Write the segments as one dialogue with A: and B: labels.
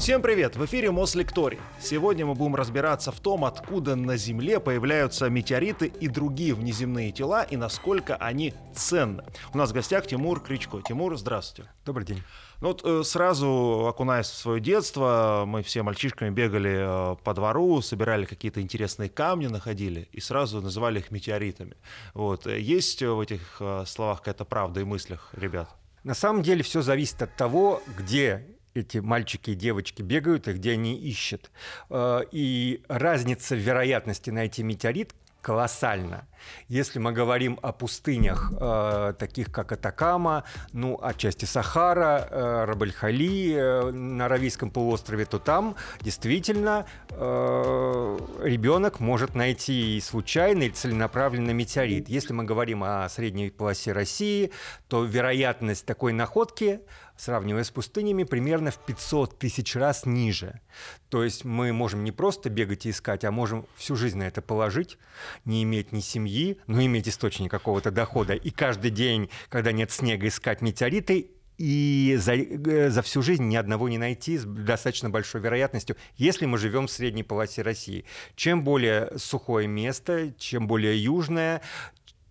A: Всем привет! В эфире Мослекторий. Сегодня мы будем разбираться в том, откуда на Земле появляются метеориты и другие внеземные тела, и насколько они ценны. У нас в гостях Тимур Кричко. Тимур, здравствуйте.
B: Добрый день.
A: Ну вот э, сразу окунаясь в свое детство, мы все мальчишками бегали э, по двору, собирали какие-то интересные камни, находили, и сразу называли их метеоритами. Вот. Э, есть в этих словах какая-то правда и мыслях, ребят?
B: На самом деле все зависит от того, где эти мальчики и девочки бегают и где они ищут. Э, и разница в вероятности найти метеорит колоссальна. Если мы говорим о пустынях, э, таких как Атакама, ну, отчасти Сахара, э, Рабальхали э, на Аравийском полуострове, то там действительно ребенок может найти и случайный, и целенаправленный метеорит. Если мы говорим о средней полосе России, то вероятность такой находки сравнивая с пустынями, примерно в 500 тысяч раз ниже. То есть мы можем не просто бегать и искать, а можем всю жизнь на это положить, не иметь ни семьи, но иметь источник какого-то дохода. И каждый день, когда нет снега, искать метеориты и за, э, за всю жизнь ни одного не найти с достаточно большой вероятностью, если мы живем в средней полосе России. Чем более сухое место, чем более южное,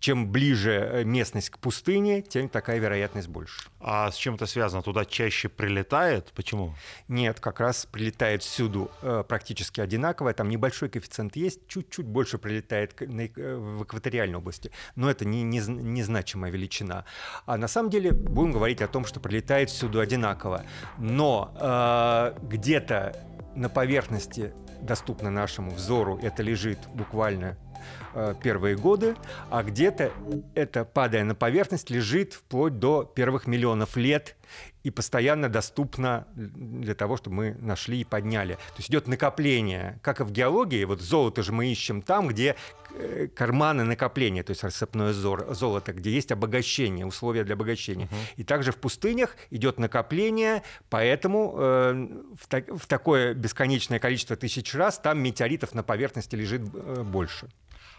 B: чем ближе э, местность к пустыне, тем такая вероятность больше.
A: А с чем это связано? Туда чаще прилетает? Почему?
B: Нет, как раз прилетает всюду э, практически одинаково. Там небольшой коэффициент есть, чуть-чуть больше прилетает э, в экваториальной области. Но это не, не, незначимая величина. А на самом деле будем говорить о том, что прилетает всюду одинаково. Но э, где-то на поверхности доступно нашему взору это лежит буквально первые годы, а где-то это, падая на поверхность, лежит вплоть до первых миллионов лет и постоянно доступно для того, чтобы мы нашли и подняли. То есть идет накопление, как и в геологии. Вот золото же мы ищем там, где э, карманы накопления, то есть рассыпное золото, где есть обогащение, условия для обогащения. Uh-huh. И также в пустынях идет накопление, поэтому э, в, так, в такое бесконечное количество тысяч раз там метеоритов на поверхности лежит э, больше.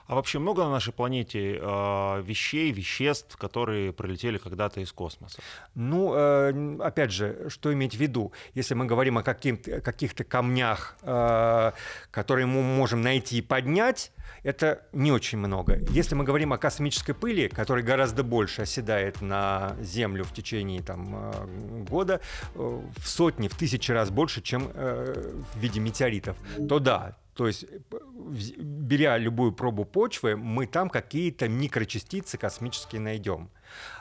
A: А вообще много на нашей планете э, вещей, веществ, которые прилетели когда-то из космоса?
B: Ну, э, опять же, что иметь в виду? Если мы говорим о каких-то камнях, э, которые мы можем найти и поднять, это не очень много. Если мы говорим о космической пыли, которая гораздо больше оседает на Землю в течение там, э, года, э, в сотни, в тысячи раз больше, чем э, в виде метеоритов, то да, то есть, беря любую пробу почвы, мы там какие-то микрочастицы космические найдем.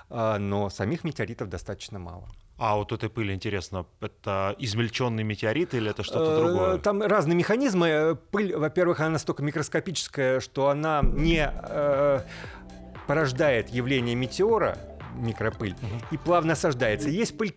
B: А, но самих метеоритов достаточно мало.
A: А вот этой пыли, интересно, это измельченный метеорит или это что-то э, другое?
B: Там разные механизмы. Пыль, во-первых, она настолько микроскопическая, что она не э, порождает явление метеора, микропыль, угу. и плавно осаждается. Есть пыль,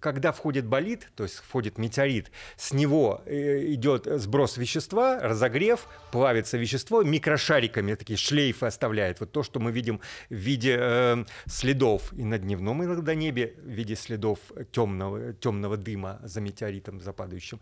B: когда входит болид, то есть входит метеорит, с него э, идет сброс вещества, разогрев, плавится вещество, микрошариками такие шлейфы оставляет. Вот то, что мы видим в виде э, следов и на дневном иногда небе, в виде следов темного, темного дыма за метеоритом, за падающим,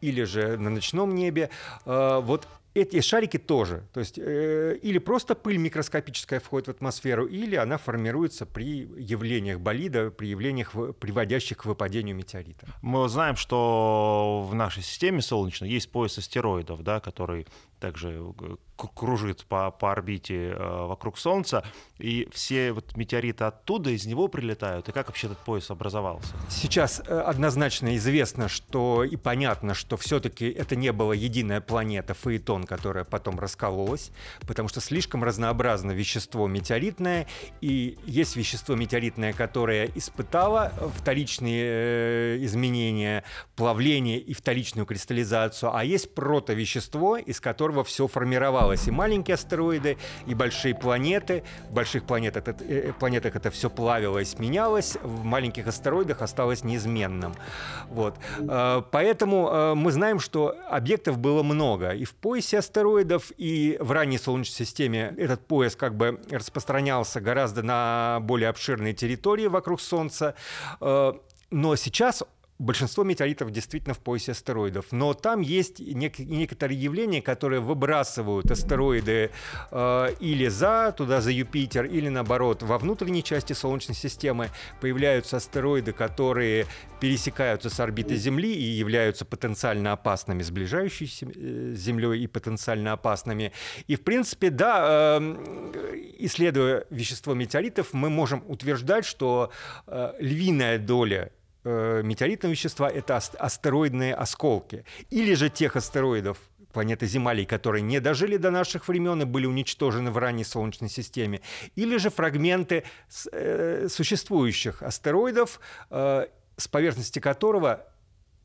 B: или же на ночном небе. Э, вот эти шарики тоже. То есть э, или просто пыль микроскопическая входит в атмосферу, или она формируется при явлениях болида, при явлениях, приводящих к выпадению метеорита.
A: Мы знаем, что в нашей системе Солнечной есть пояс астероидов, да, который также э, кружит по, по орбите э, вокруг Солнца, и все вот метеориты оттуда, из него прилетают, и как вообще этот пояс образовался?
B: Сейчас э, однозначно известно, что и понятно, что все-таки это не была единая планета Фаэтон, которая потом раскололась, потому что слишком разнообразно вещество метеоритное, и есть вещество метеоритное, которое испытало вторичные э, изменения, плавление и вторичную кристаллизацию, а есть протовещество, из которого все формировалось и маленькие астероиды, и большие планеты. В больших планетах э, планетах это все плавилось, менялось, в маленьких астероидах осталось неизменным. Вот. Э, поэтому э, мы знаем, что объектов было много. И в поясе астероидов, и в ранней Солнечной системе этот пояс как бы распространялся гораздо на более обширные территории вокруг Солнца. Но сейчас большинство метеоритов действительно в поясе астероидов, но там есть нек- некоторые явления, которые выбрасывают астероиды э, или за, туда за Юпитер, или наоборот, во внутренней части Солнечной системы появляются астероиды, которые пересекаются с орбитой Земли и являются потенциально опасными, сближающимися э, с Землей и потенциально опасными. И, в принципе, да, э, исследуя вещество метеоритов, мы можем утверждать, что э, львиная доля э, метеоритного вещества — это астероидные осколки. Или же тех астероидов, планеты Земалий, которые не дожили до наших времен и были уничтожены в ранней Солнечной системе, или же фрагменты э, существующих астероидов, э, с поверхности которого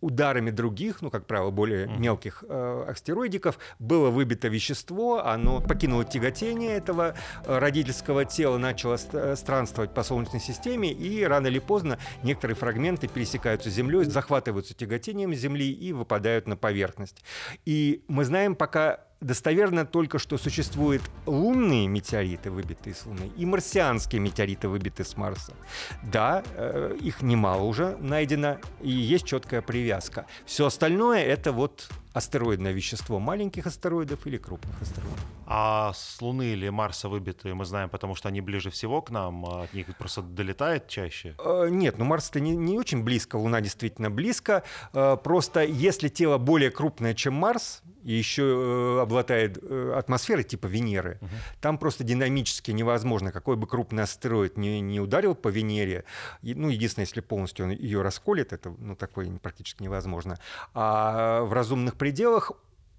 B: ударами других, ну, как правило, более mm-hmm. мелких э, астероидиков, было выбито вещество, оно покинуло тяготение этого э, родительского тела, начало э, странствовать по Солнечной системе, и рано или поздно некоторые фрагменты пересекаются с Землей, захватываются тяготением Земли и выпадают на поверхность. И мы знаем пока достоверно только, что существуют лунные метеориты, выбитые с Луны, и марсианские метеориты, выбитые с Марса. Да, э, их немало уже найдено, и есть четкая привязка. Все остальное — это вот астероидное вещество маленьких астероидов или крупных астероидов.
A: А с Луны или Марса выбитые мы знаем, потому что они ближе всего к нам, а от них просто долетает чаще?
B: Э, нет, ну Марс-то не, не очень близко, Луна действительно близко. Э, просто если тело более крупное, чем Марс, и еще э, обладает атмосферой типа Венеры, угу. там просто динамически невозможно, какой бы крупный астероид не, не ударил по Венере, ну, единственное, если полностью он ее расколет, это ну, такое практически невозможно. А в разумных пределах пределах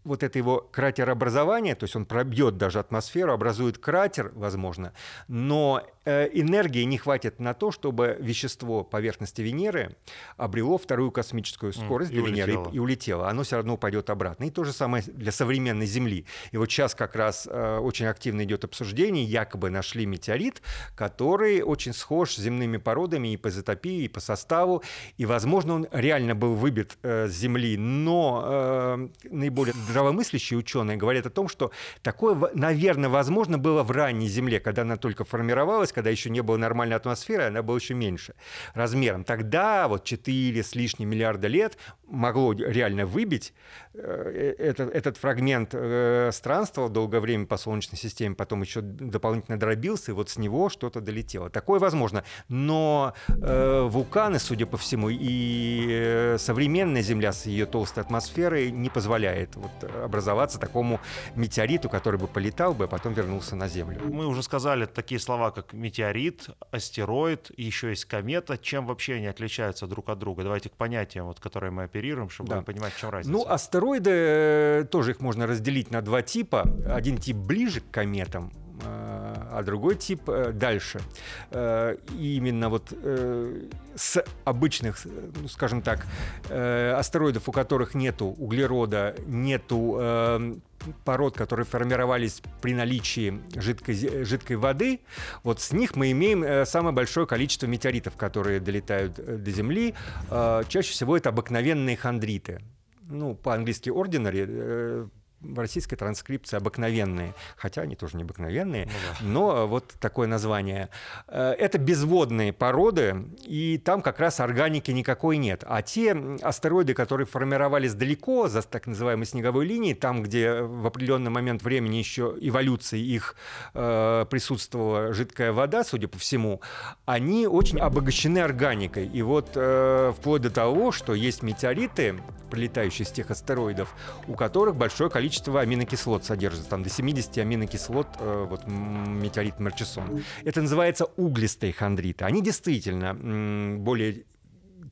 B: вот это его кратерообразование, то есть он пробьет даже атмосферу, образует кратер, возможно, но э, энергии не хватит на то, чтобы вещество поверхности Венеры обрело вторую космическую скорость mm, для и Венеры улетело. И, и улетело. Оно все равно упадет обратно. И то же самое для современной Земли. И вот сейчас как раз э, очень активно идет обсуждение, якобы нашли метеорит, который очень схож с земными породами и по изотопии, и по составу, и, возможно, он реально был выбит э, с Земли, но э, наиболее здравомыслящие ученые говорят о том, что такое, наверное, возможно было в ранней Земле, когда она только формировалась, когда еще не было нормальной атмосферы, она была еще меньше размером. Тогда, вот 4 с лишним миллиарда лет, могло реально выбить э, этот, этот фрагмент э, странствовал долгое время по Солнечной системе, потом еще дополнительно дробился, и вот с него что-то долетело. Такое возможно. Но э, вулканы, судя по всему, и э, современная Земля с ее толстой атмосферой не позволяет вот, образоваться такому метеориту, который бы полетал бы, а потом вернулся на Землю.
A: Мы уже сказали такие слова, как метеорит, астероид, еще есть комета. Чем вообще они отличаются друг от друга? Давайте к понятиям, вот, которые мы оперируем, чтобы да. понимать, в чем разница.
B: Ну, астероиды, э, тоже их можно разделить на два типа. Один тип ближе к кометам, а другой тип э, дальше. И именно вот с обычных, ну, скажем так, астероидов, у которых нету углерода, нету пород, которые формировались при наличии жидкой, жидкой воды, вот с них мы имеем э, самое большое количество метеоритов, которые долетают э, до Земли. Э, чаще всего это обыкновенные хондриты. Ну, по-английски ordinary, в российской транскрипции обыкновенные, хотя они тоже не обыкновенные, ну, да. но вот такое название. Э, это безводные породы, и там как раз органики никакой нет. А те астероиды, которые формировались далеко за так называемой снеговой линией, там, где в определенный момент времени еще эволюции их э, присутствовала жидкая вода, судя по всему, они очень обогащены органикой. И вот э, вплоть до того, что есть метеориты, прилетающие с тех астероидов, у которых большое количество количество аминокислот содержится, там до 70 аминокислот, э, вот метеорит Мерчисон. Это называется углистые хондриты. Они действительно более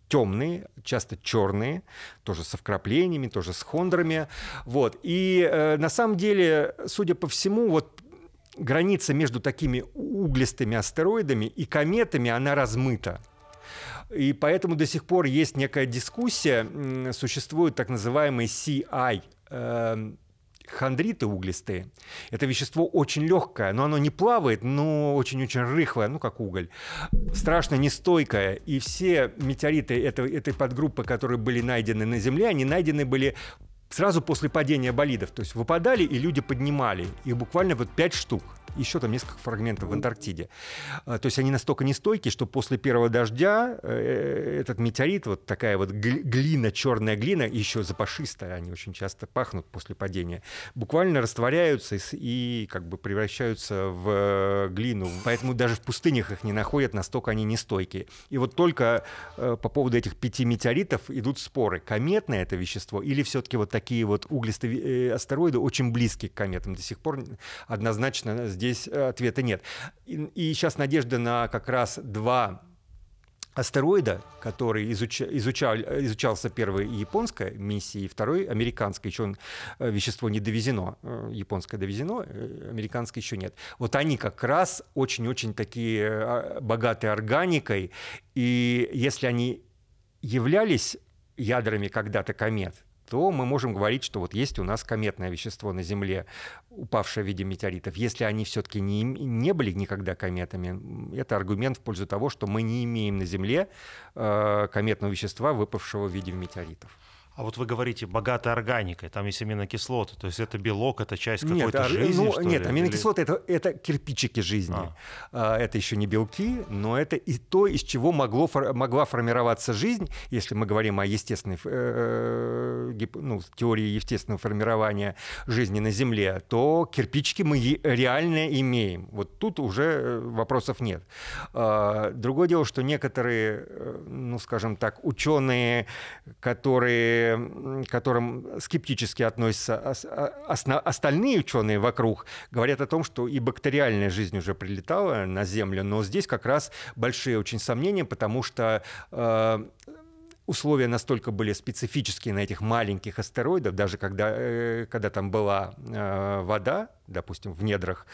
B: темные, часто черные, тоже со вкраплениями, тоже с хондрами. Вот. И э, на самом деле, судя по всему, вот граница между такими углистыми астероидами и кометами, она размыта. И поэтому до сих пор есть некая дискуссия, существует так называемый CI, хондриты углистые. Это вещество очень легкое, но оно не плавает, но очень-очень рыхлое, ну как уголь. Страшно нестойкое. И все метеориты этой, этой подгруппы, которые были найдены на Земле, они найдены были сразу после падения болидов. То есть выпадали, и люди поднимали. Их буквально вот пять штук. Еще там несколько фрагментов в Антарктиде. То есть они настолько нестойкие, что после первого дождя этот метеорит, вот такая вот глина, черная глина, еще запашистая, они очень часто пахнут после падения, буквально растворяются и как бы превращаются в глину. Поэтому даже в пустынях их не находят, настолько они нестойкие. И вот только по поводу этих пяти метеоритов идут споры. Кометное это вещество или все-таки вот такие вот углистые астероиды очень близки к кометам. До сих пор однозначно здесь ответа нет. И, и сейчас надежда на как раз два астероида, который изуч... изучал... изучался первой японской миссией, второй американской, еще он, э, вещество не довезено, э, японское довезено, э, американское еще нет. Вот они как раз очень-очень такие богатые органикой, и если они являлись ядрами когда-то комет, то мы можем говорить, что вот есть у нас кометное вещество на Земле, упавшее в виде метеоритов. Если они все-таки не, не были никогда кометами, это аргумент в пользу того, что мы не имеем на Земле э, кометного вещества, выпавшего в виде метеоритов.
A: А вот вы говорите, богатая органикой, там есть аминокислоты, то есть это белок, это часть какой-то нет, жизни, ну,
B: что Нет, ли? аминокислоты это, это кирпичики жизни. А. а. Это еще не белки, но это и то, из чего могло, могла формироваться жизнь, если мы говорим о естественной, э, ну, теории естественного формирования жизни на Земле, то кирпичики мы реально имеем. Вот тут уже э, вопросов нет. А, другое дело, что некоторые, э, ну, скажем так, ученые, которые которым скептически относятся остальные ученые вокруг, говорят о том, что и бактериальная жизнь уже прилетала на Землю, но здесь как раз большие очень сомнения, потому что э, условия настолько были специфические на этих маленьких астероидах, даже когда, э, когда там была э, вода, допустим, в недрах,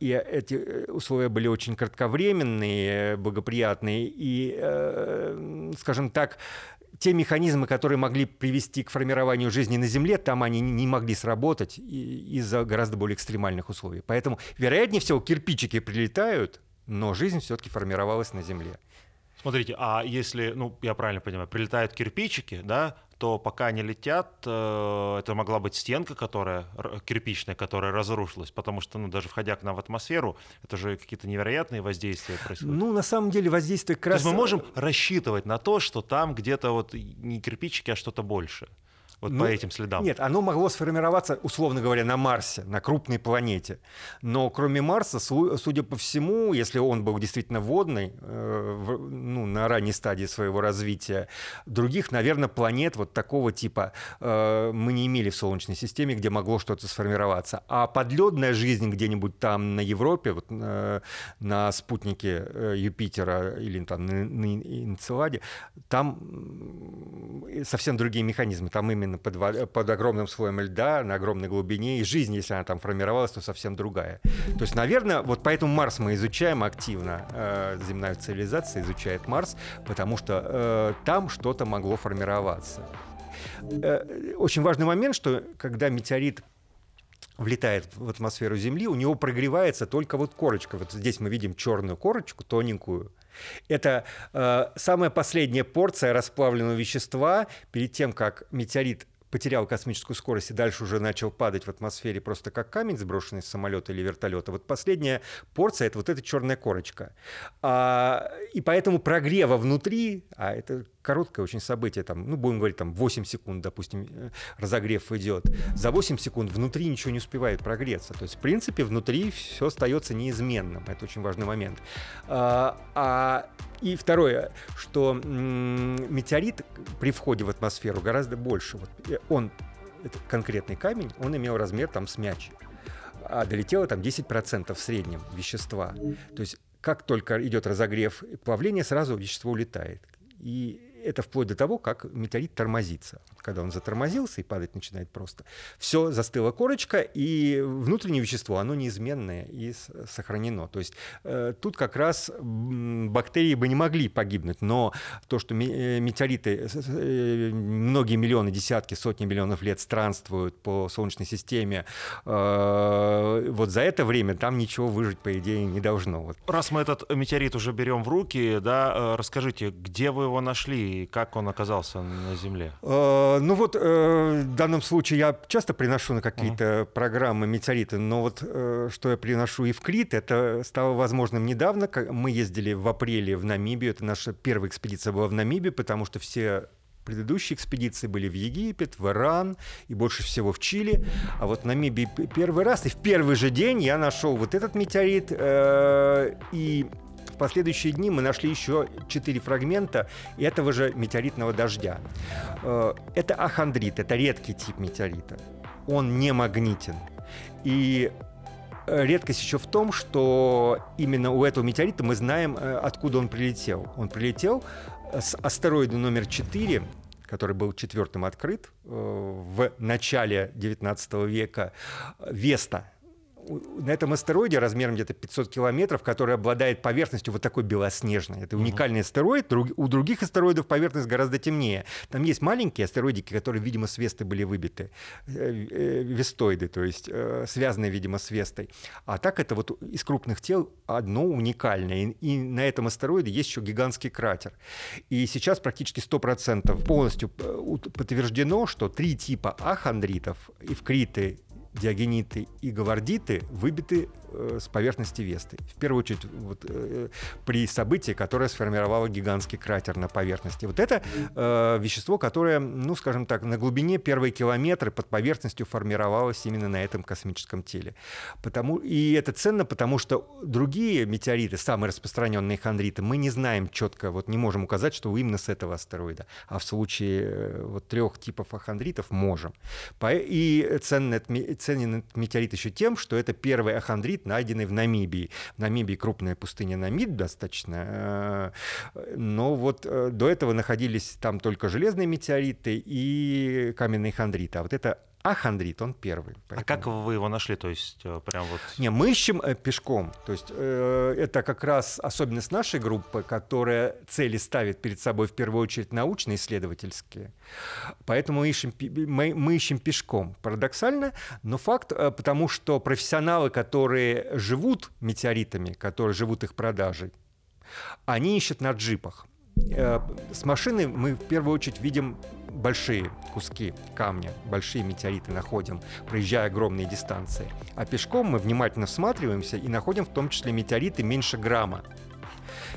B: и эти условия были очень кратковременные, благоприятные, и, скажем так, те механизмы, которые могли привести к формированию жизни на Земле, там они не могли сработать из-за гораздо более экстремальных условий. Поэтому, вероятнее всего, кирпичики прилетают, но жизнь все-таки формировалась на Земле.
A: Смотрите, а если, ну, я правильно понимаю, прилетают кирпичики, да, то пока они летят, э, это могла быть стенка, которая кирпичная, которая разрушилась, потому что, ну, даже входя к нам в атмосферу, это же какие-то невероятные воздействия происходят.
B: Ну, на самом деле воздействие как раз...
A: То есть мы можем рассчитывать на то, что там где-то вот не кирпичики, а что-то больше вот ну, по этим следам?
B: Нет, оно могло сформироваться, условно говоря, на Марсе, на крупной планете. Но кроме Марса, судя по всему, если он был действительно водный, э, ну, на ранней стадии своего развития, других, наверное, планет вот такого типа э, мы не имели в Солнечной системе, где могло что-то сформироваться. А подледная жизнь где-нибудь там на Европе, вот, э, на спутнике Юпитера или там на, на Энцеладе, там совсем другие механизмы. Там именно именно под, под огромным слоем льда, на огромной глубине, и жизнь, если она там формировалась, то совсем другая. То есть, наверное, вот поэтому Марс мы изучаем активно, э, земная цивилизация изучает Марс, потому что э, там что-то могло формироваться. Э, очень важный момент, что когда метеорит влетает в атмосферу Земли, у него прогревается только вот корочка. Вот здесь мы видим черную корочку, тоненькую, это э, самая последняя порция расплавленного вещества перед тем, как метеорит потерял космическую скорость и дальше уже начал падать в атмосфере просто как камень, сброшенный с самолета или вертолета. Вот последняя порция — это вот эта черная корочка. А, и поэтому прогрева внутри, а это короткое очень событие, там, ну, будем говорить, там 8 секунд, допустим, э, разогрев идет. За 8 секунд внутри ничего не успевает прогреться. То есть, в принципе, внутри все остается неизменным. Это очень важный момент. А, а и второе, что метеорит при входе в атмосферу гораздо больше. Вот э, он, конкретный камень, он имел размер там с мяч. А долетело там 10% в среднем вещества. То есть как только идет разогрев плавление, сразу вещество улетает. И это вплоть до того, как метеорит тормозится. Когда он затормозился и падать начинает просто, все застыла корочка, и внутреннее вещество, оно неизменное и сохранено. То есть э, тут как раз бактерии бы не могли погибнуть, но то, что э, метеориты э, многие миллионы, десятки, сотни миллионов лет странствуют по Солнечной системе, вот за это время там ничего выжить, по идее, не должно.
A: Раз мы этот метеорит уже берем в руки, да, расскажите, где вы его нашли? И как он оказался на Земле?
B: Э, ну вот э, в данном случае я часто приношу на какие-то uh-huh. программы метеориты, но вот что я приношу и в Крит, это стало возможным недавно. Мы ездили в апреле в Намибию, это наша первая экспедиция была в Намибии, потому что все Предыдущие экспедиции были в Египет, в Иран и больше всего в Чили. А вот в Намибии первый раз. И в первый же день я нашел вот этот метеорит. Э, и в последующие дни мы нашли еще четыре фрагмента этого же метеоритного дождя. Э, это ахондрит, это редкий тип метеорита. Он не магнитен. И э, редкость еще в том, что именно у этого метеорита мы знаем, э, откуда он прилетел. Он прилетел с астероида номер 4, который был четвертым открыт в начале 19 века, Веста, на этом астероиде размером где-то 500 километров, который обладает поверхностью вот такой белоснежной. Это уникальный астероид. У других астероидов поверхность гораздо темнее. Там есть маленькие астероидики, которые, видимо, с Весты были выбиты. Э, э, вестоиды, то есть э, связанные, видимо, с Вестой. А так это вот из крупных тел одно уникальное. И на этом астероиде есть еще гигантский кратер. И сейчас практически 100% полностью подтверждено, что три типа ахондритов, эвкриты диагениты и гавардиты выбиты с поверхности Весты. В первую очередь вот, э, при событии, которое сформировало гигантский кратер на поверхности. Вот это э, вещество, которое, ну, скажем так, на глубине первые километры под поверхностью формировалось именно на этом космическом теле. Потому, и это ценно, потому что другие метеориты, самые распространенные хондриты, мы не знаем четко, вот не можем указать, что именно с этого астероида. А в случае э, вот трех типов ахондритов можем. И ценен метеорит еще тем, что это первый ахондрит, метеорит, найденный в Намибии. В Намибии крупная пустыня Намид достаточно, э, но вот э, до этого находились там только железные метеориты и каменные хондриты. А вот это а хондрит, он первый.
A: Поэтому... А как вы его нашли? То есть э, прям вот...
B: Не, мы ищем э, пешком. То есть э, это как раз особенность нашей группы, которая цели ставит перед собой в первую очередь научно-исследовательские. Поэтому мы ищем, мы, мы ищем пешком. Парадоксально, но факт, э, потому что профессионалы, которые живут метеоритами, которые живут их продажей, они ищут на джипах. Э, с машины мы в первую очередь видим большие куски камня, большие метеориты находим, проезжая огромные дистанции. А пешком мы внимательно всматриваемся и находим в том числе метеориты меньше грамма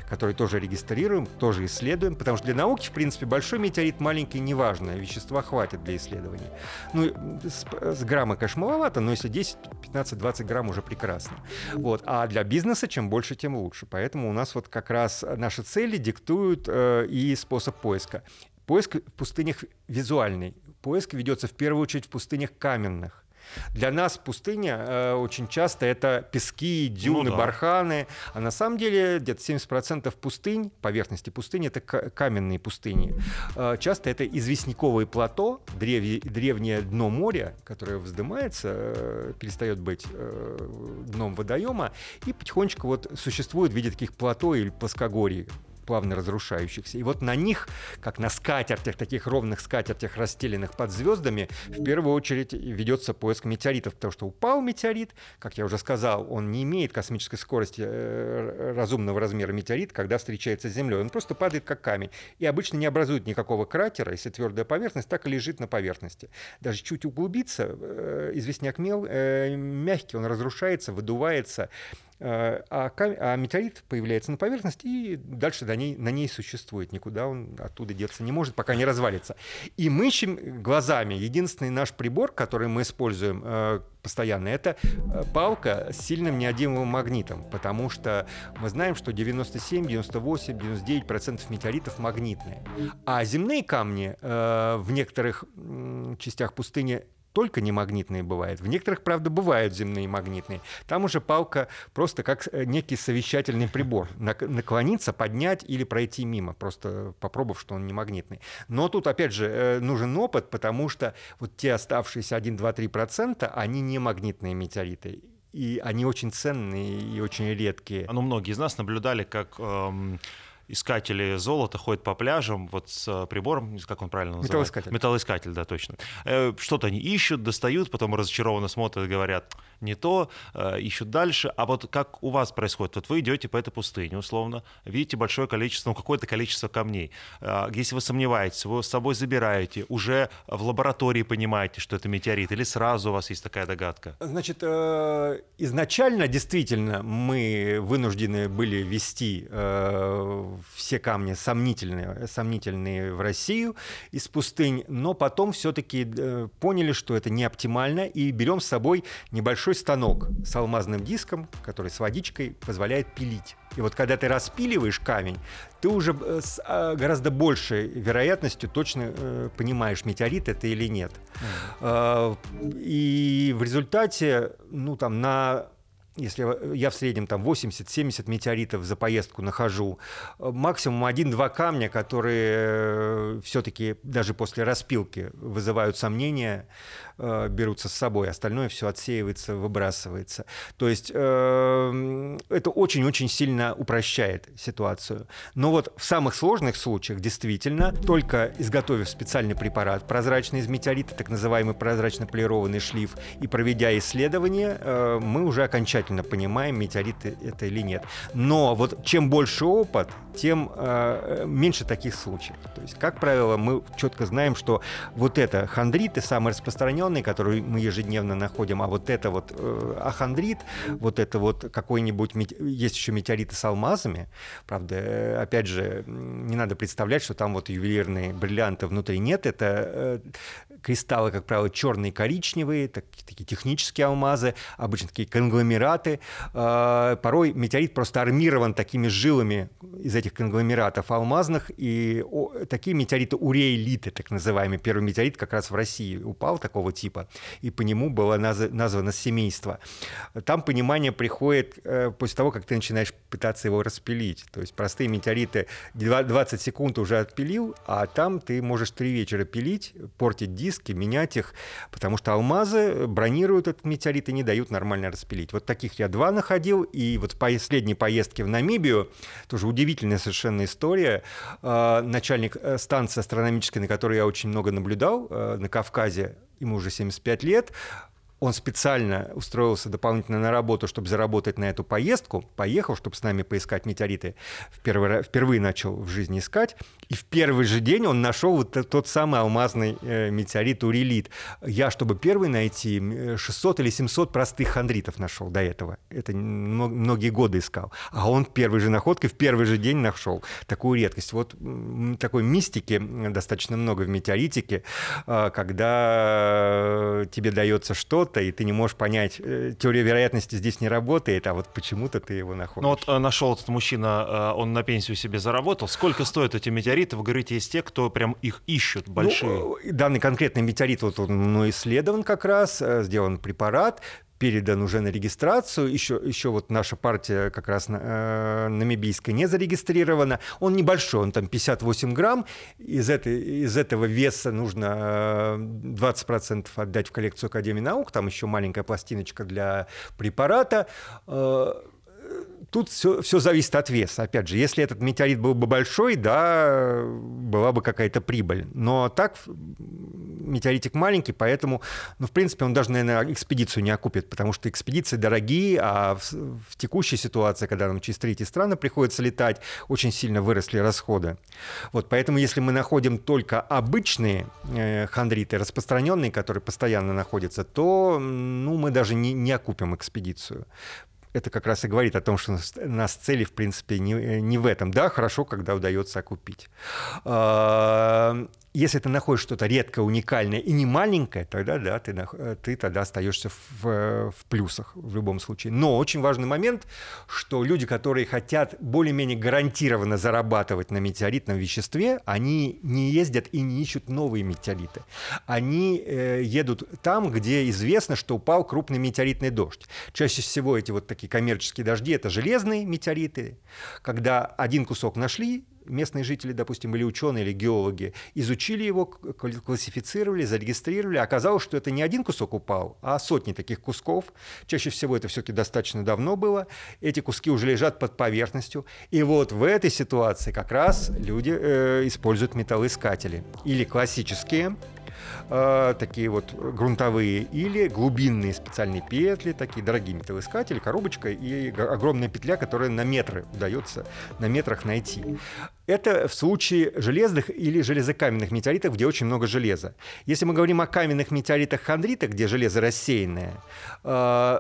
B: который тоже регистрируем, тоже исследуем, потому что для науки, в принципе, большой метеорит, маленький, неважно, вещества хватит для исследований. Ну, с, с грамма, конечно, маловато, но если 10, 15, 20 грамм уже прекрасно. Вот. А для бизнеса чем больше, тем лучше. Поэтому у нас вот как раз наши цели диктуют э, и способ поиска. Поиск в пустынях визуальный. Поиск ведется в первую очередь в пустынях каменных. Для нас пустыня э, очень часто это пески, дюны, ну, да. барханы. А на самом деле где-то 70% пустынь, поверхности пустыни, это каменные пустыни. Э, часто это известняковые плато, древ... древнее дно моря, которое вздымается, э, перестает быть э, дном водоема, и потихонечку вот существует в виде таких плато или плоскогорий плавно разрушающихся. И вот на них, как на скатертях, таких ровных скатертях, расстеленных под звездами, в первую очередь ведется поиск метеоритов, потому что упал метеорит, как я уже сказал, он не имеет космической скорости э, разумного размера метеорит, когда встречается с Землей. Он просто падает как камень. И обычно не образует никакого кратера, если твердая поверхность так и лежит на поверхности. Даже чуть углубиться, э, известняк мел, э, мягкий, он разрушается, выдувается, Э, а, а метеорит появляется на поверхности и дальше до ней, на ней существует. Никуда он оттуда деться не может, пока не развалится. И мы ищем глазами. Единственный наш прибор, который мы используем э, постоянно, это э, палка с сильным неодимовым магнитом, потому что мы знаем, что 97, 98, 99% процентов метеоритов магнитные. А земные камни э, в некоторых частях пустыни только не магнитные бывают. В некоторых, правда, бывают земные магнитные. Там уже палка просто как э, некий совещательный прибор. Наклониться, поднять или пройти мимо, просто попробовав, что он не магнитный. Но тут, опять же, э, нужен опыт, потому что вот те оставшиеся 1, 2, 3 процента, они не магнитные метеориты и они очень ценные и очень редкие.
A: Ну, многие из нас наблюдали, как эм, искатели золота ходят по пляжам вот с прибором, как он правильно называется?
B: Металлоискатель.
A: Металлоискатель, да, точно. Э, что-то они ищут, достают, потом разочарованно смотрят и говорят, не то, э, ищут дальше. А вот как у вас происходит? Вот вы идете по этой пустыне, условно, видите большое количество, ну, какое-то количество камней. Э, если вы сомневаетесь, вы с собой забираете, уже в лаборатории понимаете, что это метеорит, или сразу у вас есть такая догадка?
B: Значит, э, изначально действительно мы вынуждены были вести все камни сомнительные, сомнительные в Россию из пустынь, но потом все-таки поняли, что это не оптимально, и берем с собой небольшой станок с алмазным диском, который с водичкой позволяет пилить. И вот когда ты распиливаешь камень, ты уже э, с а, гораздо большей вероятностью точно э, понимаешь, метеорит это или нет. Mm. И в результате, ну там на если я в среднем там 80-70 метеоритов за поездку нахожу, максимум один-два камня, которые э, все-таки даже после распилки вызывают сомнения, э, берутся с собой, остальное все отсеивается, выбрасывается. То есть э, это очень-очень сильно упрощает ситуацию. Но вот в самых сложных случаях действительно, только изготовив специальный препарат, прозрачный из метеорита, так называемый прозрачно полированный шлиф, и проведя исследование, э, мы уже окончательно понимаем, метеорит это или нет. Но вот чем больше опыт, тем э, меньше таких случаев. То есть, как правило, мы четко знаем, что вот это хондриты самый распространенный, который мы ежедневно находим, а вот это вот э, ахондрит, вот это вот какой-нибудь, есть еще метеориты с алмазами, правда, э, опять же, не надо представлять, что там вот ювелирные бриллианты внутри нет, это э, кристаллы, как правило, черные, коричневые, так, такие технические алмазы, обычно такие конгломераты. Э, порой метеорит просто армирован такими жилами из этих конгломератов алмазных, и о, такие метеориты урейлиты, так называемые. Первый метеорит как раз в России упал такого типа, и по нему было наз- названо семейство. Там понимание приходит э, после того, как ты начинаешь пытаться его распилить. То есть простые метеориты 20 секунд уже отпилил, а там ты можешь три вечера пилить, портить диск, диски, менять их, потому что алмазы бронируют этот метеорит и не дают нормально распилить. Вот таких я два находил, и вот в последней поездке в Намибию, тоже удивительная совершенно история, а, начальник э, станции астрономической, на которой я очень много наблюдал, э, на Кавказе, ему уже 75 лет, он специально устроился дополнительно на работу, чтобы заработать на эту поездку, поехал, чтобы с нами поискать метеориты, впервые, впервые начал в жизни искать, и в первый же день он нашел вот тот самый алмазный э, метеорит Урелит. Я, чтобы первый найти, 600 или 700 простых хондритов нашел до этого. Это многие годы искал. А он первой же находкой в первый же день нашел такую редкость. Вот такой мистики достаточно много в метеоритике, э, когда тебе дается что-то, и ты не можешь понять, э, теория вероятности здесь не работает, а вот почему-то ты его находишь.
A: Ну вот э, нашел этот мужчина, э, он на пенсию себе заработал. Сколько стоят эти метеориты? Вы говорите, есть те, кто прям их ищут, большие. Ну,
B: данный конкретный метеорит, вот он ну, исследован как раз, сделан препарат, передан уже на регистрацию. Еще, еще вот наша партия как раз э, намибийская не зарегистрирована. Он небольшой, он там 58 грамм. Из, этой, из этого веса нужно 20% э, отдать в коллекцию Академии наук. Там еще маленькая пластиночка для препарата. Э, тут все, все зависит от веса. Опять же, если этот метеорит был бы большой, да, была бы какая-то прибыль. Но так метеоритик маленький, поэтому, ну, в принципе, он даже, наверное, экспедицию не окупит, потому что экспедиции дорогие, а в, в текущей ситуации, когда нам через третьи страны приходится летать, очень сильно выросли расходы. Вот, поэтому, если мы находим только обычные э, хондриты, распространенные, которые постоянно находятся, то, ну, мы даже не, не окупим экспедицию это как раз и говорит о том, что у нас цели, в принципе, не, не в этом. Да, хорошо, когда удается окупить. Если ты находишь что-то редкое, уникальное и не маленькое, тогда да, ты, ты тогда остаешься в, в плюсах в любом случае. Но очень важный момент, что люди, которые хотят более-менее гарантированно зарабатывать на метеоритном веществе, они не ездят и не ищут новые метеориты. Они э, едут там, где известно, что упал крупный метеоритный дождь. Чаще всего эти вот такие коммерческие дожди — это железные метеориты, когда один кусок нашли, местные жители, допустим, или ученые, или геологи, изучили его, классифицировали, зарегистрировали. Оказалось, что это не один кусок упал, а сотни таких кусков. Чаще всего это все-таки достаточно давно было. Эти куски уже лежат под поверхностью. И вот в этой ситуации как раз люди э, используют металлоискатели. Или классические, э, такие вот грунтовые, или глубинные специальные петли, такие дорогие металлоискатели, коробочка и огромная петля, которая на метры удается на метрах найти. Это в случае железных или железокаменных метеоритов, где очень много железа. Если мы говорим о каменных метеоритах-хондритах, где железо рассеянное, э,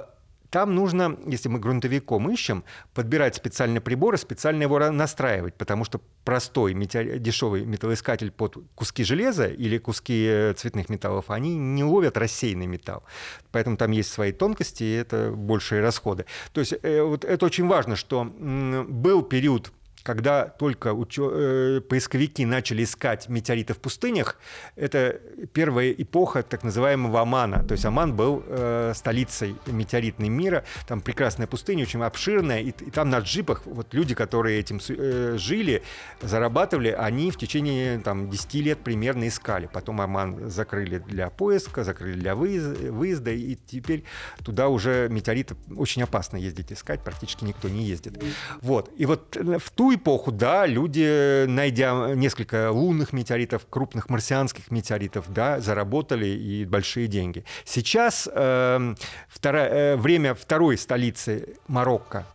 B: там нужно, если мы грунтовиком ищем, подбирать специальные приборы, специально его настраивать, потому что простой метеор... дешевый металлоискатель под куски железа или куски э, цветных металлов, они не ловят рассеянный металл. Поэтому там есть свои тонкости, и это большие расходы. То есть э, вот это очень важно, что был период когда только э, поисковики начали искать метеориты в пустынях, это первая эпоха так называемого Омана. То есть Оман был э, столицей метеоритной мира. Там прекрасная пустыня, очень обширная. И, там на джипах вот люди, которые этим э, жили, зарабатывали, они в течение там, 10 лет примерно искали. Потом Оман закрыли для поиска, закрыли для выезда и теперь туда уже метеориты очень опасно ездить искать, практически никто не ездит. Вот. И вот в ту эпоху, да, люди, найдя несколько лунных метеоритов, крупных марсианских метеоритов, да, заработали и большие деньги. Сейчас э, вторая, э, время второй столицы Марокко,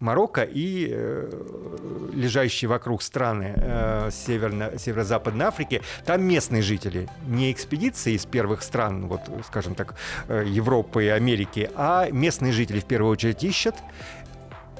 B: Марокко и э, лежащие вокруг страны э, северно, северо-западной Африки, там местные жители, не экспедиции из первых стран, вот, скажем так, э, Европы и Америки, а местные жители в первую очередь ищут,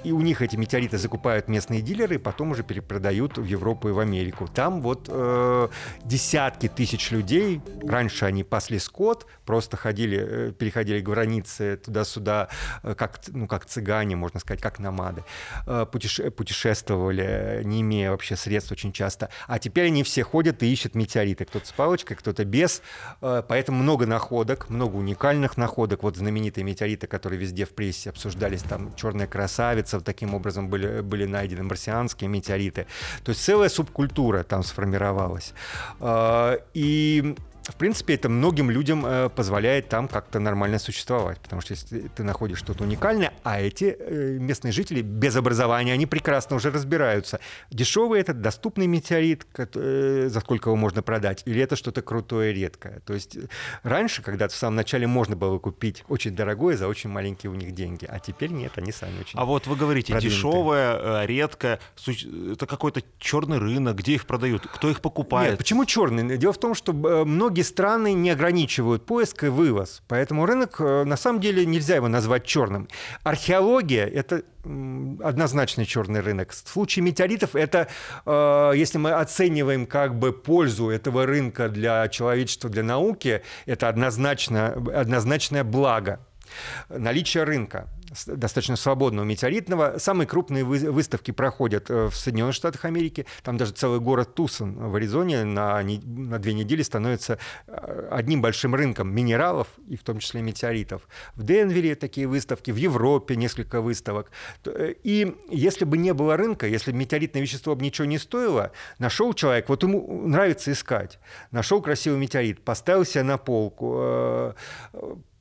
B: и у них эти метеориты закупают местные дилеры, и потом уже перепродают в Европу и в Америку. Там вот э, десятки тысяч людей, раньше они пасли скот, просто ходили, э, переходили границы туда-сюда, э, как, ну, как цыгане, можно сказать, как намады, э, путеше путешествовали, не имея вообще средств очень часто. А теперь они все ходят и ищут метеориты. Кто-то с палочкой, кто-то без. Поэтому много находок, много уникальных находок. Вот знаменитые метеориты, которые везде в прессе обсуждались, там «Черная красавица», месяцев таким образом были, были найдены марсианские метеориты. То есть целая субкультура там сформировалась. А, и в принципе, это многим людям э, позволяет там как-то нормально существовать, потому что если ты находишь что-то уникальное, а эти э, местные жители без образования, они прекрасно уже разбираются, дешевый этот, доступный метеорит, э, за сколько его можно продать, или это что-то крутое, редкое. То есть раньше, когда-то в самом начале можно было купить очень дорогое за очень маленькие у них деньги, а теперь нет, они сами очень
A: А вот вы говорите, продвинутые. дешевое, редкое, это какой-то черный рынок, где их продают, кто их покупает? Нет,
B: почему черный? Дело в том, что многие многие страны не ограничивают поиск и вывоз. Поэтому рынок, э, на самом деле, нельзя его назвать черным. Археология — это однозначно черный рынок. В случае метеоритов это, э, если мы оцениваем как бы пользу этого рынка для человечества, для науки, это однозначно, однозначное благо. Наличие рынка достаточно свободного метеоритного. Самые крупные выставки проходят э, в Соединенных Штатах Америки. Там даже целый город Тусон в Аризоне на, на две недели становится э, одним большим рынком минералов, и в том числе метеоритов. В Денвере такие выставки, в Европе несколько выставок. Э, и если бы не было рынка, если метеоритное вещество бы ничего не стоило, нашел человек, вот ему нравится искать, нашел красивый метеорит, поставил себя на полку,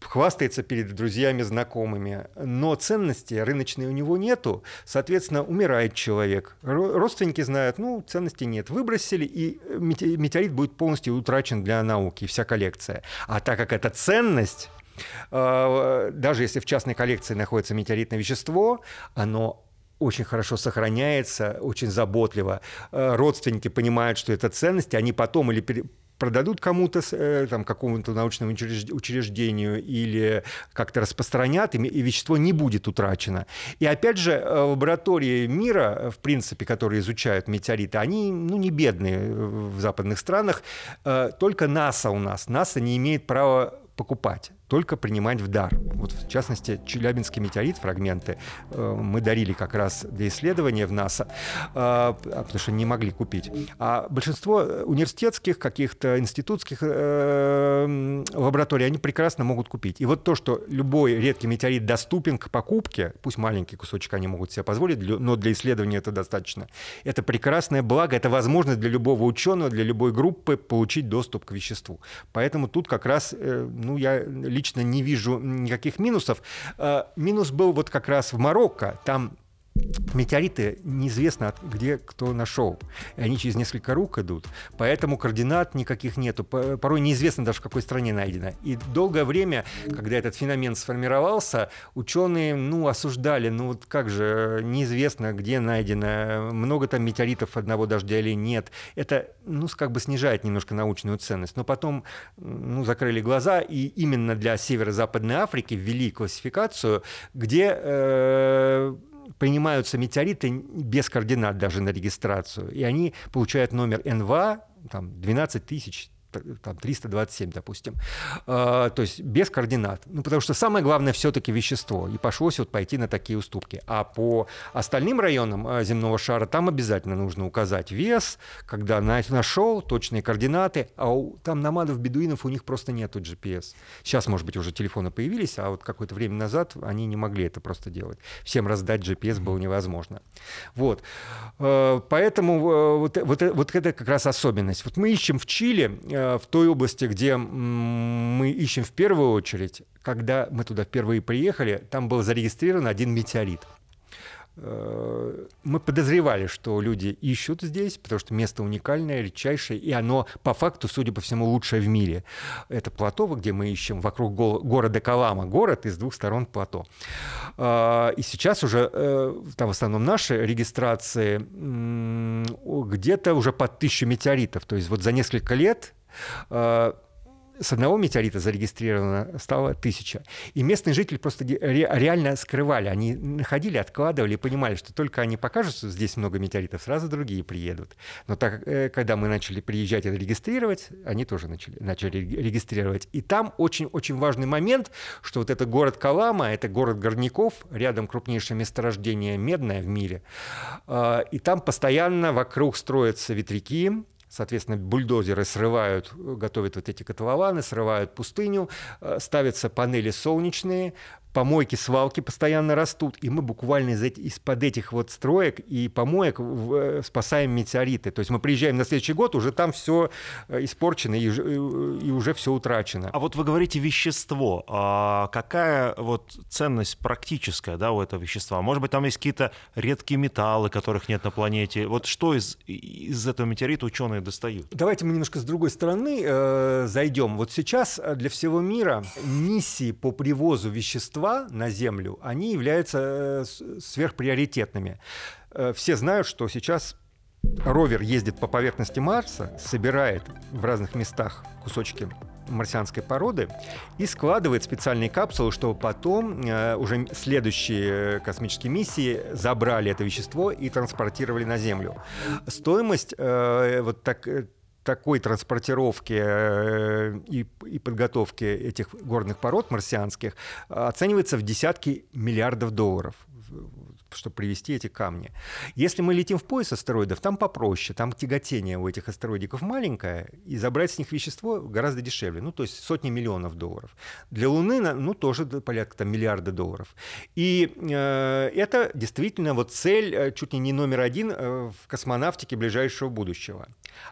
B: хвастается перед друзьями, знакомыми, но ценности рыночной у него нету, соответственно, умирает человек. Родственники знают, ну, ценностей нет. Выбросили, и метеорит будет полностью утрачен для науки, вся коллекция. А так как это ценность, э, даже если в частной коллекции находится метеоритное вещество, оно очень хорошо сохраняется, очень заботливо. Э, родственники понимают, что это ценность, они потом или продадут кому-то, э, там, какому-то научному учреждению или как-то распространят, и вещество не будет утрачено. И опять же, э, лаборатории мира, э, в принципе, которые изучают метеориты, они ну, не бедные в западных странах. Только НАСА у нас. НАСА не имеет права покупать только принимать в дар. Вот в частности, Челябинский метеорит, фрагменты, э, мы дарили как раз для исследования в НАСА, э, потому что не могли купить. А большинство университетских, каких-то институтских э, лабораторий, они прекрасно могут купить. И вот то, что любой редкий метеорит доступен к покупке, пусть маленький кусочек они могут себе позволить, но для исследования это достаточно, это прекрасное благо, это возможность для любого ученого, для любой группы получить доступ к веществу. Поэтому тут как раз, ну, я лично не вижу никаких минусов. Э, минус был вот как раз в Марокко. Там Метеориты неизвестно, где кто нашел. Они через несколько рук идут. Поэтому координат никаких нету. Порой неизвестно даже, в какой стране найдено. И долгое время, когда этот феномен сформировался, ученые ну, осуждали, ну вот как же, неизвестно, где найдено, много там метеоритов одного дождя или нет. Это ну, как бы снижает немножко научную ценность. Но потом ну, закрыли глаза, и именно для Северо-Западной Африки ввели классификацию, где э, принимаются метеориты без координат даже на регистрацию, и они получают номер НВА, там 12 тысяч там 327, допустим, э, то есть без координат. Ну, потому что самое главное все-таки вещество, и пошлось вот пойти на такие уступки. А по остальным районам э, земного шара там обязательно нужно указать вес, когда нашел точные координаты, а у, там намадов, бедуинов у них просто нету GPS. Сейчас, может быть, уже телефоны появились, а вот какое-то время назад они не могли это просто делать. Всем раздать GPS было невозможно. Вот. Э, поэтому вот, вот, вот это как раз особенность. Вот мы ищем в Чили в той области, где мы ищем в первую очередь, когда мы туда впервые приехали, там был зарегистрирован один метеорит. Э, мы подозревали, что люди ищут здесь, потому что место уникальное, редчайшее, и оно по факту, судя по всему, лучшее в мире. Это плато, где мы ищем вокруг города Калама, город из двух сторон плато. Э, и сейчас уже, там в основном наши регистрации, где-то уже под тысячу метеоритов. То есть вот за несколько лет Э, с одного метеорита зарегистрировано стало тысяча. И местные жители просто реально скрывали. Они находили, откладывали и понимали, что только они покажут, что здесь много метеоритов, сразу другие приедут. Но так, э, когда мы начали приезжать и регистрировать, они тоже начали, начали регистрировать. И там очень-очень важный момент, что вот это город Калама, это город горняков, рядом крупнейшее месторождение медное в мире. Э, и там постоянно вокруг строятся ветряки, Соответственно, бульдозеры срывают, готовят вот эти котлованы, срывают пустыню, э, ставятся панели солнечные, помойки, свалки постоянно растут, и мы буквально из, из-под этих вот строек и помоек э, спасаем метеориты. То есть мы приезжаем на следующий год, уже там все э, испорчено и, и уже все утрачено.
A: А вот вы говорите вещество. А какая вот ценность практическая да, у этого вещества? Может быть, там есть какие-то редкие металлы, которых нет на планете? Вот что из, из этого метеорита ученые достают?
B: Давайте мы немножко с другой стороны э, зайдем. Вот сейчас для всего мира миссии по привозу вещества вещества на Землю, они являются э, сверхприоритетными. Э, все знают, что сейчас ровер ездит по поверхности Марса, собирает в разных местах кусочки марсианской породы и складывает специальные капсулы, чтобы потом э, уже следующие космические миссии забрали это вещество и транспортировали на Землю. Стоимость э, вот так такой транспортировки э, и, и подготовки этих горных пород марсианских оценивается в десятки миллиардов долларов чтобы привести эти камни. Если мы летим в пояс астероидов, там попроще, там тяготение у этих астероидиков маленькое, и забрать с них вещество гораздо дешевле, ну, то есть сотни миллионов долларов. Для Луны, ну, тоже порядка там, миллиарда долларов. И э, это действительно вот цель э, чуть ли не номер один э, в космонавтике ближайшего будущего.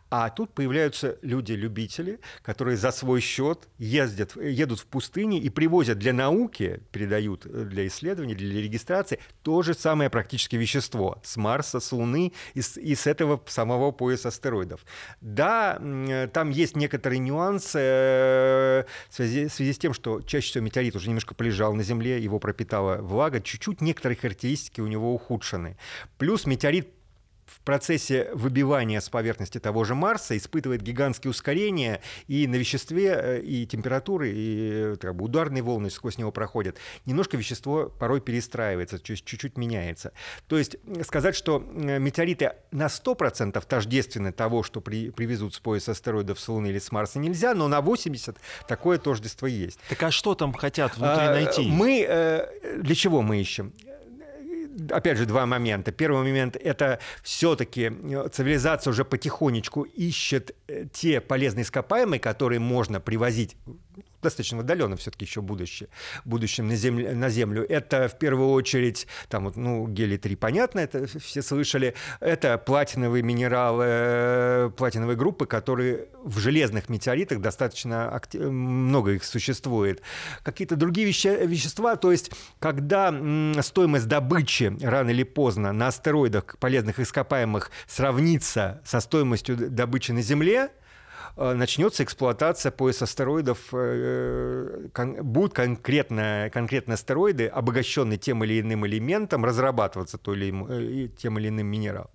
B: А тут появляются люди-любители, которые за свой счет ездят, едут в пустыне и привозят для науки, передают э, для исследований, для регистрации то же самое практически вещество с Марса, с Луны и с, и с этого самого пояса астероидов. Да, там есть некоторые нюансы э, в связи, в связи с тем, что чаще всего метеорит уже немножко полежал на Земле, его пропитала влага, чуть-чуть некоторые характеристики у него ухудшены. Плюс метеорит процессе выбивания с поверхности того же Марса испытывает гигантские ускорения и на веществе, э, и температуры, и как бы, ударные волны сквозь него проходят. Немножко вещество порой перестраивается, чуть-чуть меняется. То есть сказать, что метеориты на 100% тождественны того, что при, привезут с пояса астероидов с Луны или с Марса, нельзя, но на 80% такое тождество есть.
A: Так а что там хотят внутри а, найти?
B: Мы, э, для чего мы ищем? Опять же, два момента. Первый момент – это все-таки э, цивилизация уже потихонечку ищет э, те полезные ископаемые, которые можно привозить достаточно отдаленно все-таки еще будущее, будущем на, земле, на Землю. Это в первую очередь, там вот, ну, гелий-3, понятно, это все слышали. Это платиновые минералы, э, платиновые группы, которые в железных метеоритах достаточно актив, много их существует. Какие-то другие веще, вещества, то есть когда стоимость добычи рано или поздно на астероидах полезных ископаемых сравнится со стоимостью добычи на Земле, Э, начнется эксплуатация пояса астероидов, э, будут конкретно, конкретно астероиды, обогащенные тем или иным элементом, разрабатываться то или, э, тем или иным минералом.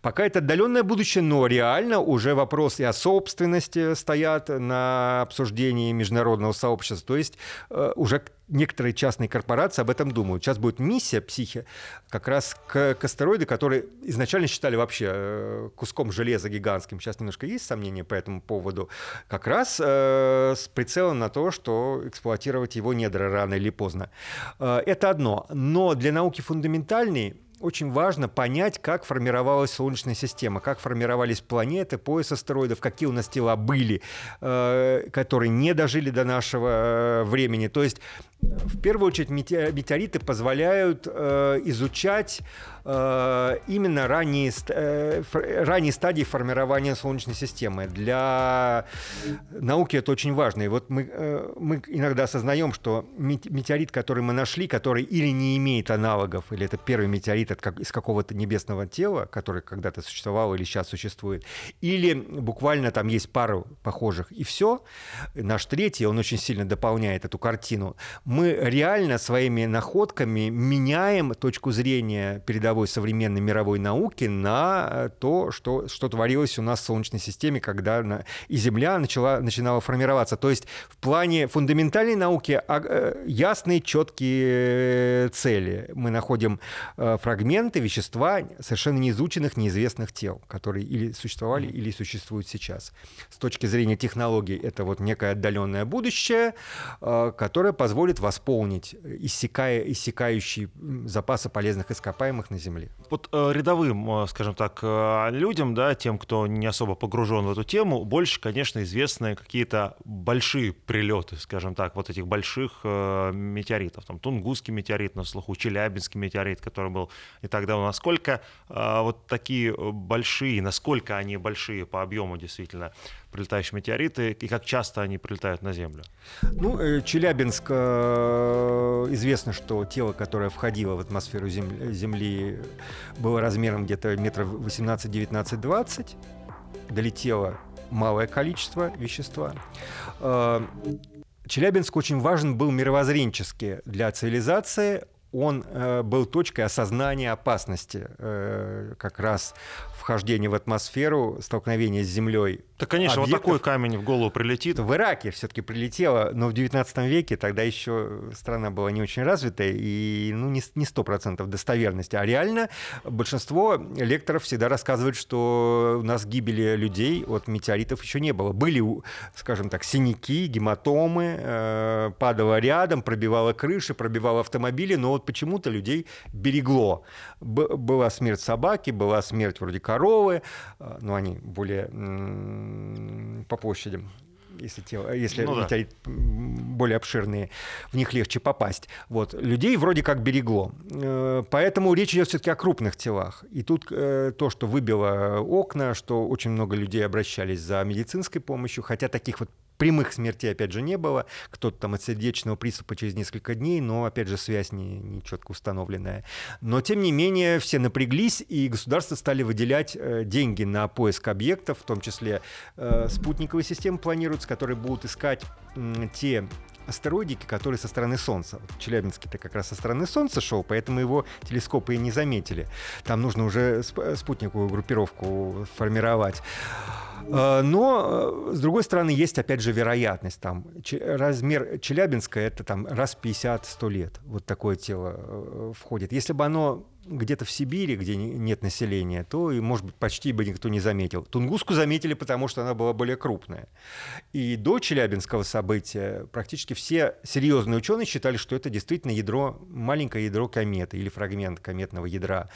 B: Пока это отдаленное будущее, но реально уже вопросы о собственности стоят на обсуждении международного сообщества. То есть э, уже некоторые частные корпорации об этом думают. Сейчас будет миссия психи как раз к, к астероиду, который изначально считали вообще э, куском железа гигантским. Сейчас немножко есть сомнения по этому поводу. Как раз э, с прицелом на то, что эксплуатировать его недра рано или поздно. Э, это одно. Но для науки фундаментальной очень важно понять, как формировалась Солнечная система, как формировались планеты, пояс астероидов, какие у нас тела были, э, которые не дожили до нашего э, времени. То есть в первую очередь метеориты позволяют э, изучать именно ранние, э, ранние стадии формирования Солнечной системы. Для науки это очень важно. И вот мы, э, мы иногда осознаем, что метеорит, который мы нашли, который или не имеет аналогов, или это первый метеорит из какого-то небесного тела, который когда-то существовал или сейчас существует, или буквально там есть пару похожих, и все. Наш третий, он очень сильно дополняет эту картину мы реально своими находками меняем точку зрения передовой современной мировой науки на э, то, что, что творилось у нас в Солнечной системе, когда на, и Земля начала, начинала формироваться. То есть в плане фундаментальной науки а, э, ясные, четкие цели. Мы находим э, фрагменты, вещества совершенно неизученных, неизвестных тел, которые или существовали, или существуют сейчас. С точки зрения технологий это вот некое отдаленное будущее, которое позволит восполнить иссякая, иссякающие запасы полезных ископаемых на Земле.
A: Вот э, рядовым, э, скажем так, э, людям, да, тем, кто не особо погружен в эту тему, больше, конечно, известны какие-то большие прилеты, скажем так, вот этих больших метеоритов. Там Тунгусский метеорит на слуху, Челябинский метеорит, который был и так далее. Насколько вот такие большие, насколько они большие по объему действительно прилетающие метеориты и как часто они прилетают на Землю?
B: Ну, э, Челябинск, э, известно, что тело, которое входило в атмосферу Земли, было размером где-то метров 18, 19, 20. Долетело малое количество вещества. Э, Челябинск очень важен был мировоззренчески для цивилизации. Он э, был точкой осознания опасности э, как раз вхождения в атмосферу, столкновения с Землей
A: да, конечно, объектов. вот такой камень в голову прилетит.
B: В Ираке все-таки прилетело, но в 19 веке тогда еще страна была не очень развитая и ну, не, не 100% достоверности. А реально большинство лекторов всегда рассказывают, что у нас гибели людей от метеоритов еще не было. Были, скажем так, синяки, гематомы, э, падало рядом, пробивало крыши, пробивало автомобили, но вот почему-то людей берегло. Б- была смерть собаки, была смерть вроде коровы, э, но они более по площади если, те, если ну, да. более обширные, в них легче попасть. Вот. Людей вроде как берегло. Э, поэтому речь идет все-таки о крупных телах. И тут э, то, что выбило окна, что очень много людей обращались за медицинской помощью, хотя таких вот Прямых смертей, опять же, не было. Кто-то там от сердечного приступа через несколько дней, но, опять же, связь не, не четко установленная. Но, тем не менее, все напряглись, и государства стали выделять э, деньги на поиск объектов, в том числе э, спутниковые системы планируются, которые будут искать э, те астероидики, который со стороны Солнца. Челябинский-то как раз со стороны Солнца шел, поэтому его телескопы и не заметили. Там нужно уже спутниковую группировку формировать. А, но, с другой стороны, есть, опять же, вероятность. Там, размер Челябинска — это там, раз 50-100 лет. Вот такое тело э, входит. Если бы оно где-то в Сибири, где нет населения, то, и, может быть, почти бы никто не заметил. Тунгуску заметили, потому что она была более крупная. И до Челябинского события практически все серьезные ученые считали, что это действительно ядро, маленькое ядро кометы или фрагмент кометного ядра.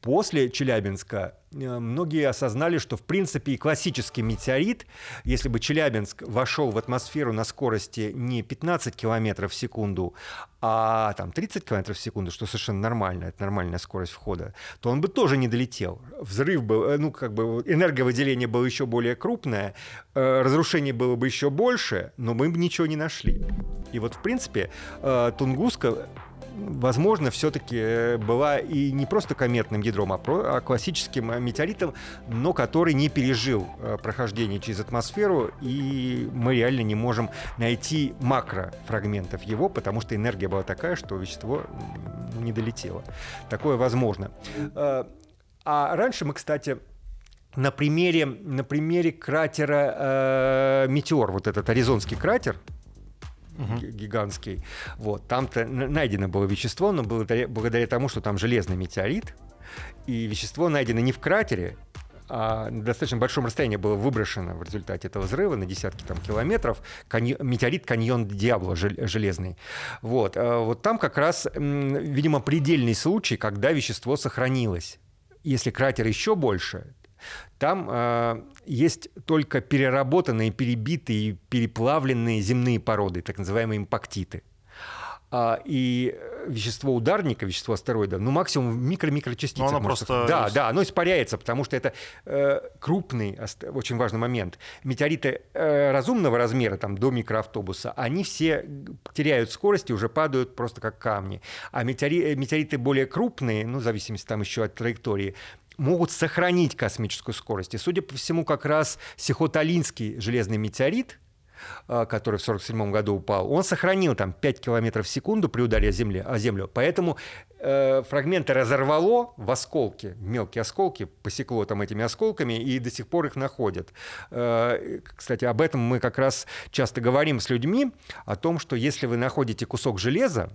B: После Челябинска э, многие осознали, что, в принципе, и классический метеорит, если бы Челябинск вошел в атмосферу на скорости не 15 километров в секунду, а там 30 км в секунду, что совершенно нормально, это нормальная скорость входа, то он бы тоже не долетел. Взрыв был, э, ну, как бы энерговыделение было еще более крупное, э, разрушение было бы еще больше, но мы бы ничего не нашли. И вот, в принципе, э, Тунгуска возможно, все-таки э, была и не просто кометным ядром, а, про, а классическим э, метеоритом, но который не пережил э, прохождение через атмосферу, и мы реально не можем найти макрофрагментов его, потому что энергия была такая, что вещество не долетело. Такое возможно. А раньше мы, кстати, на примере, на примере кратера э, Метеор, вот этот Аризонский кратер, угу. гигантский. Вот, там-то найдено было вещество, но благодаря, благодаря тому, что там железный метеорит, и вещество найдено не в кратере, а на достаточно большом расстоянии было выброшено в результате этого взрыва на десятки там, километров каньон, метеорит каньон Диабло железный. Вот. А вот там как раз, видимо, предельный случай, когда вещество сохранилось. Если кратер еще больше, там э, есть только переработанные, перебитые, переплавленные земные породы, так называемые импактиты. А, и вещество ударника, вещество астероида, ну максимум микро-микрочастицы. Но
A: оно просто...
B: Да, да, оно испаряется, потому что это э, крупный, очень важный момент. Метеориты э, разумного размера, там, до микроавтобуса, они все теряют скорость и уже падают просто как камни. А метеори, метеориты более крупные, ну, в зависимости там еще от траектории, могут сохранить космическую скорость. И, судя по всему, как раз Сихоталинский железный метеорит, а, который в 1947 году упал, он сохранил там 5 километров в секунду при ударе о, земле, о Землю. Поэтому э, фрагменты разорвало в осколки, мелкие осколки, посекло там этими осколками, и до сих пор их находят. Э, кстати, об этом мы как раз часто говорим с людьми, о том, что если вы находите кусок железа,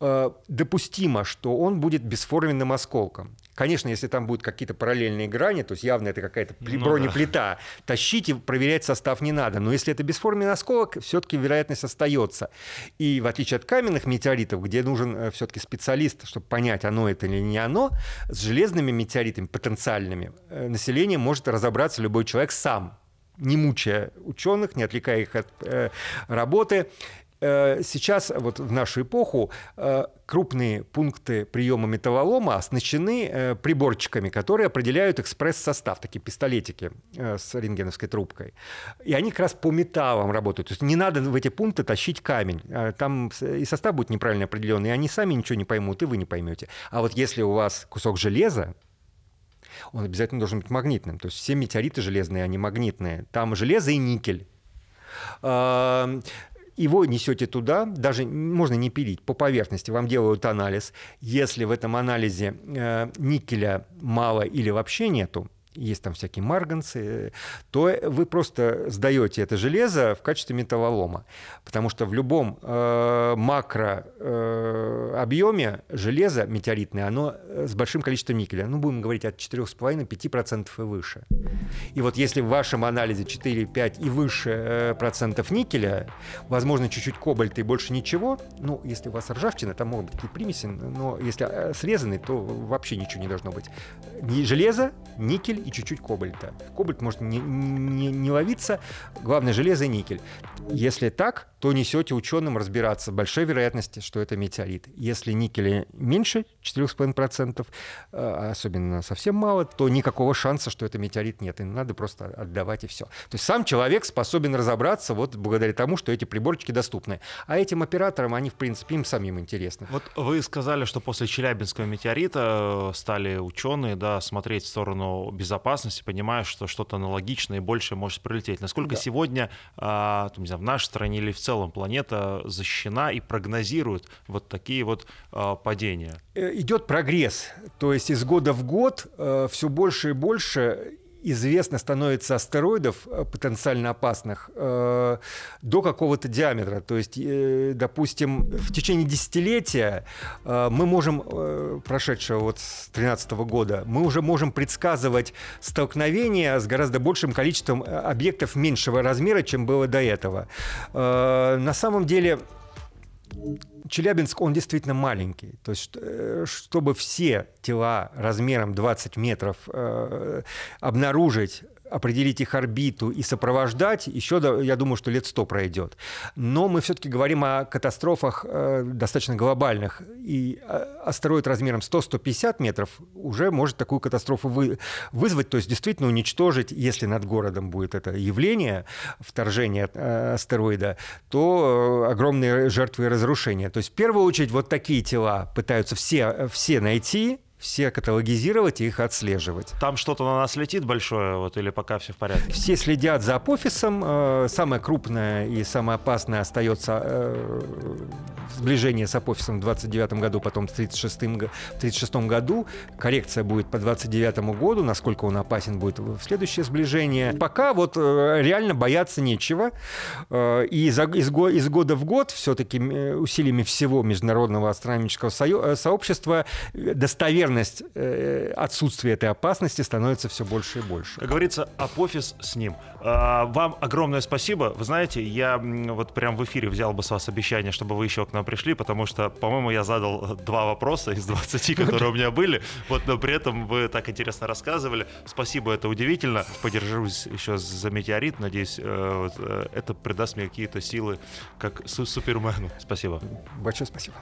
B: Э, допустимо, что он будет бесформенным осколком. Конечно, если там будут какие-то параллельные грани, то есть явно это какая-то ну, бронеплита, да. тащить и проверять состав не надо. Но если это бесформенный осколок, все-таки вероятность остается. И в отличие от каменных метеоритов, где нужен э, все-таки специалист, чтобы понять, оно это или не оно, с железными метеоритами потенциальными э, население может разобраться любой человек сам не мучая ученых, не отвлекая их от э, работы. Э, сейчас, вот в нашу эпоху, э, крупные пункты приема металлолома оснащены э, приборчиками, которые определяют экспресс-состав, такие пистолетики с рентгеновской трубкой. И они как раз по металлам работают. То есть не надо в эти пункты тащить камень. Там и состав будет неправильно определенный, и они сами ничего не поймут, и вы не поймете. А вот если у вас кусок железа, он обязательно должен быть магнитным. То есть все метеориты железные, они магнитные. Там железо и никель его несете туда, даже можно не пилить, по поверхности вам делают анализ. Если в этом анализе э, никеля мало или вообще нету, есть там всякие марганцы, то вы просто сдаете это железо в качестве металлолома. Потому что в любом э, макро э, объеме железо метеоритное, оно э, с большим количеством никеля. Ну, будем говорить от 4,5-5% и выше. И вот если в вашем анализе 4-5 и выше э, процентов никеля, возможно, чуть-чуть кобальта и больше ничего, ну, если у вас ржавчина, там могут быть какие-то примеси, но если э, срезанный, то вообще ничего не должно быть. Ни железо, никель и чуть-чуть кобальта. Кобальт может не, не, не ловиться, главное железо и никель. Если так, то несете ученым разбираться. Большой вероятности, что это метеорит. Если никеля меньше 4,5%, э, особенно совсем мало, то никакого шанса, что это метеорит нет. И надо просто отдавать и все. То есть сам человек способен разобраться вот благодаря тому, что эти приборчики доступны. А этим операторам они, в принципе, им самим интересны.
A: Вот вы сказали, что после Челябинского метеорита э, стали ученые да, смотреть в сторону безопасности безопасности, понимая, что что-то аналогичное и больше может прилететь. Насколько да. сегодня а, там, не знаю, в нашей стране или в целом планета защищена и прогнозирует вот такие вот а, падения?
B: Э, идет прогресс. То есть из года в год э, все больше и больше известно становится астероидов э, потенциально опасных э, до какого-то диаметра. То есть, э, допустим, в течение десятилетия мы можем, прошедшего вот с 2013 года, мы уже можем предсказывать столкновения с гораздо большим количеством объектов меньшего размера, чем было до этого. На самом деле Челябинск, он действительно маленький. То есть, э, чтобы все тела размером 20 метров э, обнаружить определить их орбиту и сопровождать, еще, я думаю, что лет сто пройдет. Но мы все-таки говорим о катастрофах э, достаточно глобальных. И э, астероид размером 100-150 метров уже может такую катастрофу вы, вызвать, то есть действительно уничтожить, если над городом будет это явление, вторжение э, астероида, то э, огромные жертвы и разрушения. То есть в первую очередь вот такие тела пытаются все, все найти, все каталогизировать и их отслеживать.
A: Там что-то на нас летит большое, вот, или пока все в порядке?
B: Все следят за апофисом. Э, самое крупное и самое опасное остается э, сближение с апофисом в 29 году, потом в 36, 36 году. Коррекция будет по 29 году, насколько он опасен будет в следующее сближение. Пока вот э, реально бояться нечего. И из года в год все-таки усилиями всего международного астрономического сообщества достоверно вероятность э, отсутствия этой опасности становится все больше и больше.
A: Как говорится, апофис с ним. А, вам огромное спасибо. Вы знаете, я вот прям в эфире взял бы с вас обещание, чтобы вы еще к нам пришли, потому что, по-моему, я задал два вопроса из 20, которые у меня были. Вот, но при этом вы так интересно рассказывали. Спасибо, это удивительно. Подержусь еще за метеорит. Надеюсь, э, э, это придаст мне какие-то силы, как супермену. Спасибо.
B: Большое спасибо.